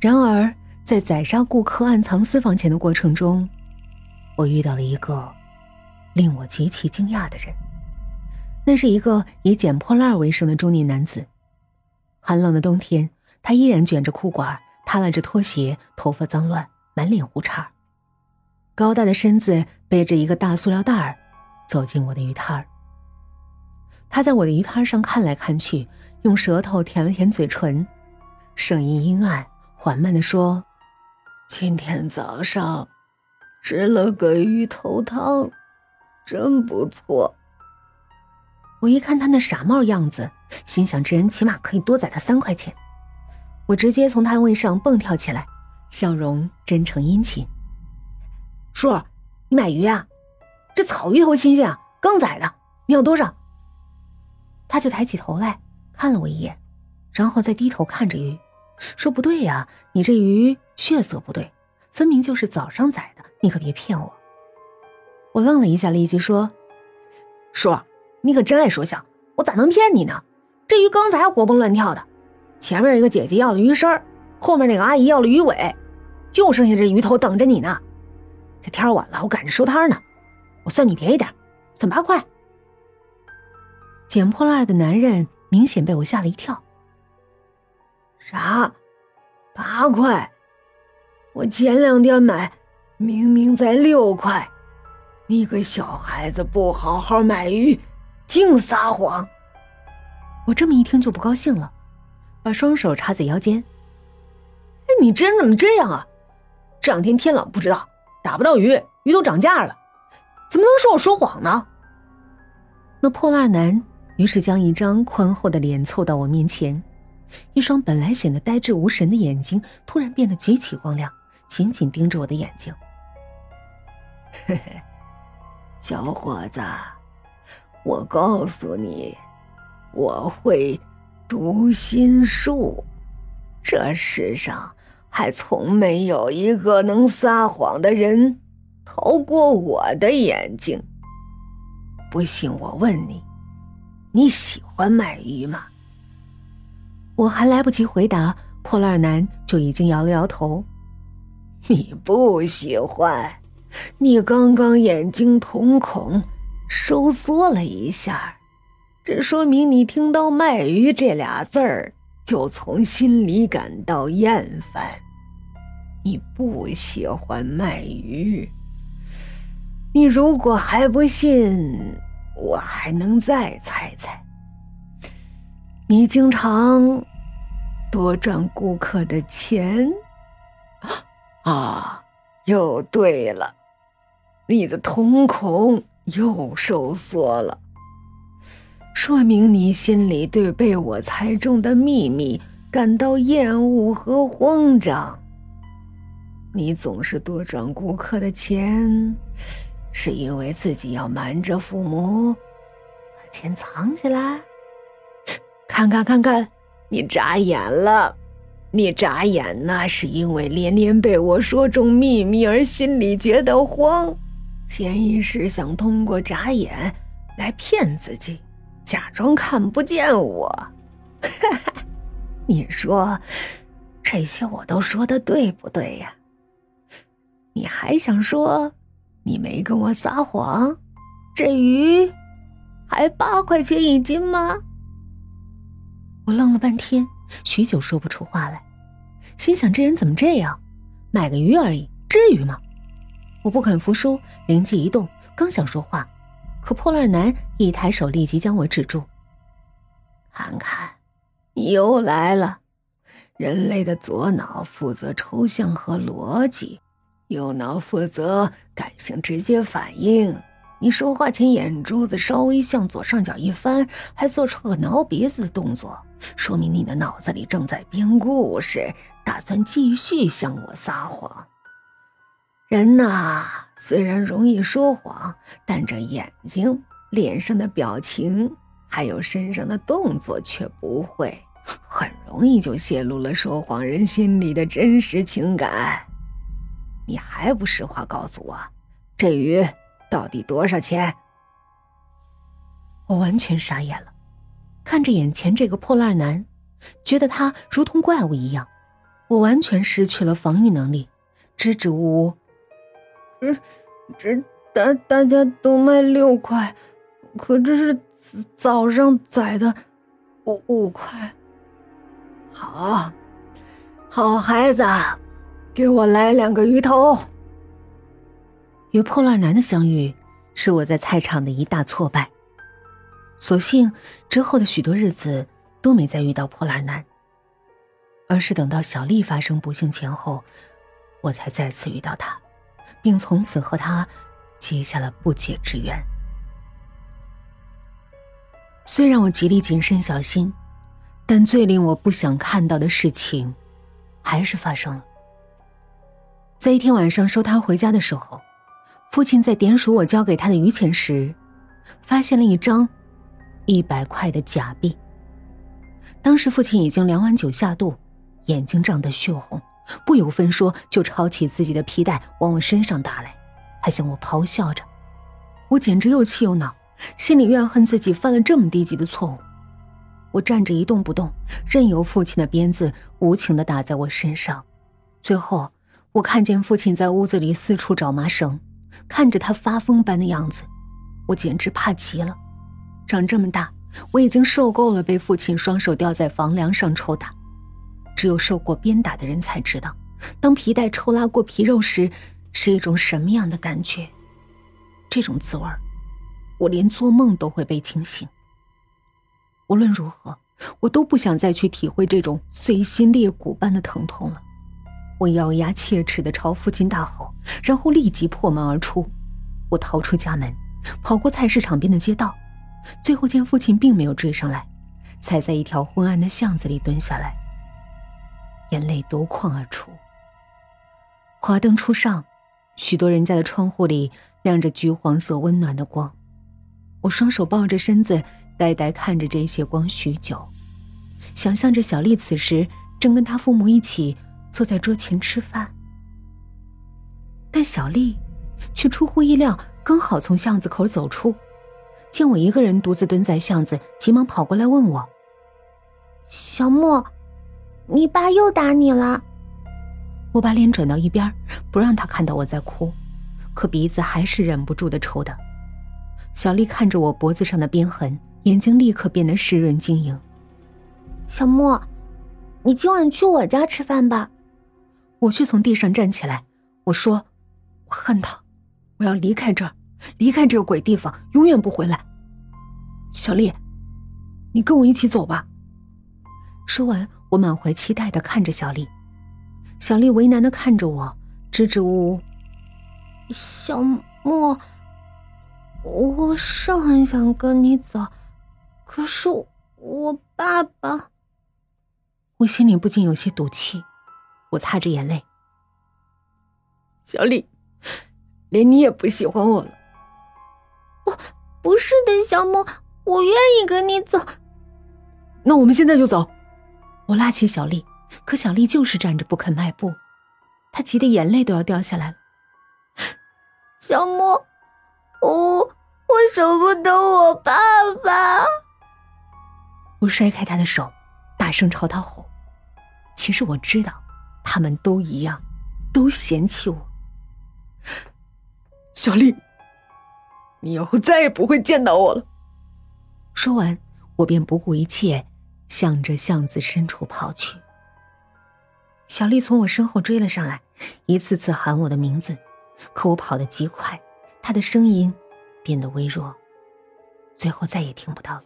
然而，在宰杀顾客、暗藏私房钱的过程中，我遇到了一个令我极其惊讶的人。那是一个以捡破烂为生的中年男子。寒冷的冬天，他依然卷着裤管，耷拉着拖鞋，头发脏乱，满脸胡茬。高大的身子背着一个大塑料袋儿，走进我的鱼摊儿。他在我的鱼摊上看来看去，用舌头舔了舔嘴唇，声音阴暗缓慢的说：“今天早上吃了个鱼头汤，真不错。”我一看他那傻帽样子，心想这人起码可以多宰他三块钱。我直接从摊位上蹦跳起来，笑容真诚殷勤。叔，你买鱼啊？这草鱼头新鲜啊，刚宰的，你要多少？他就抬起头来看了我一眼，然后再低头看着鱼，说：“不对呀，你这鱼血色不对，分明就是早上宰的，你可别骗我。”我愣了一下，立即说：“叔。”你可真爱说笑，我咋能骗你呢？这鱼刚才活蹦乱跳的，前面一个姐姐要了鱼身后面那个阿姨要了鱼尾，就剩下这鱼头等着你呢。这天晚了，我赶着收摊呢，我算你便宜点，算八块。捡破烂的男人明显被我吓了一跳。啥？八块？我前两天买，明明才六块。你个小孩子，不好好买鱼！净撒谎！我这么一听就不高兴了，把双手插在腰间。哎，你这人怎么这样啊？这两天天冷不知道，打不到鱼，鱼都涨价了，怎么能说我说谎呢？那破烂男于是将一张宽厚的脸凑到我面前，一双本来显得呆滞无神的眼睛突然变得极其光亮，紧紧盯着我的眼睛。嘿嘿，小伙子。我告诉你，我会读心术。这世上还从没有一个能撒谎的人逃过我的眼睛。不信我问你，你喜欢卖鱼吗？我还来不及回答，破烂男就已经摇了摇头。你不喜欢？你刚刚眼睛瞳孔。收缩了一下，这说明你听到“卖鱼”这俩字儿就从心里感到厌烦。你不喜欢卖鱼。你如果还不信，我还能再猜猜。你经常多赚顾客的钱 啊？又对了，你的瞳孔。又收缩了，说明你心里对被我猜中的秘密感到厌恶和慌张。你总是多赚顾客的钱，是因为自己要瞒着父母，把钱藏起来。看看看看，你眨眼了，你眨眼那是因为连连被我说中秘密而心里觉得慌。潜意识想通过眨眼来骗自己，假装看不见我。哈 哈你说这些我都说的对不对呀？你还想说你没跟我撒谎？这鱼还八块钱一斤吗？我愣了半天，许久说不出话来，心想这人怎么这样？买个鱼而已，至于吗？我不肯服输，灵机一动，刚想说话，可破烂男一抬手，立即将我止住。看看，你又来了。人类的左脑负责抽象和逻辑，右脑负责感性直接反应。你说话前眼珠子稍微向左上角一翻，还做出个挠鼻子的动作，说明你的脑子里正在编故事，打算继续向我撒谎。人呐，虽然容易说谎，但这眼睛、脸上的表情，还有身上的动作却不会，很容易就泄露了说谎人心里的真实情感。你还不实话告诉我，这鱼到底多少钱？我完全傻眼了，看着眼前这个破烂男，觉得他如同怪物一样，我完全失去了防御能力，支支吾吾。这这大大家都卖六块，可这是早上宰的，五五块。好，好孩子，给我来两个鱼头。与破烂男的相遇，是我在菜场的一大挫败。所幸之后的许多日子都没再遇到破烂男，而是等到小丽发生不幸前后，我才再次遇到他，并从此和他结下了不解之缘。虽然我极力谨慎小心，但最令我不想看到的事情，还是发生了。在一天晚上收他回家的时候，父亲在点数我交给他的余钱时，发现了一张。一百块的假币。当时父亲已经两碗酒下肚，眼睛涨得血红，不由分说就抄起自己的皮带往我身上打来，还向我咆哮着。我简直又气又恼，心里怨恨自己犯了这么低级的错误。我站着一动不动，任由父亲的鞭子无情的打在我身上。最后，我看见父亲在屋子里四处找麻绳，看着他发疯般的样子，我简直怕极了。长这么大，我已经受够了被父亲双手吊在房梁上抽打。只有受过鞭打的人才知道，当皮带抽拉过皮肉时，是一种什么样的感觉。这种滋味我连做梦都会被惊醒。无论如何，我都不想再去体会这种碎心裂骨般的疼痛了。我咬牙切齿地朝父亲大吼，然后立即破门而出。我逃出家门，跑过菜市场边的街道。最后见父亲并没有追上来，才在一条昏暗的巷子里蹲下来，眼泪夺眶而出。华灯初上，许多人家的窗户里亮着橘黄色温暖的光。我双手抱着身子，呆呆看着这些光许久，想象着小丽此时正跟她父母一起坐在桌前吃饭，但小丽却出乎意料，刚好从巷子口走出。见我一个人独自蹲在巷子，急忙跑过来问我：“小莫，你爸又打你了？”我把脸转到一边，不让他看到我在哭，可鼻子还是忍不住的抽的。小丽看着我脖子上的鞭痕，眼睛立刻变得湿润晶莹。小莫，你今晚去我家吃饭吧。我却从地上站起来，我说：“我恨他，我要离开这儿。”离开这个鬼地方，永远不回来。小丽，你跟我一起走吧。说完，我满怀期待的看着小丽。小丽为难的看着我，支支吾吾：“小莫，我是很想跟你走，可是我爸爸……”我心里不禁有些赌气，我擦着眼泪：“小丽，连你也不喜欢我了。”不是的，小莫，我愿意跟你走。那我们现在就走。我拉起小丽，可小丽就是站着不肯迈步，她急得眼泪都要掉下来了。小莫，我我舍不得我爸爸。我甩开他的手，大声朝他吼。其实我知道，他们都一样，都嫌弃我。小丽。你以后再也不会见到我了。说完，我便不顾一切，向着巷子深处跑去。小丽从我身后追了上来，一次次喊我的名字，可我跑得极快，她的声音变得微弱，最后再也听不到了。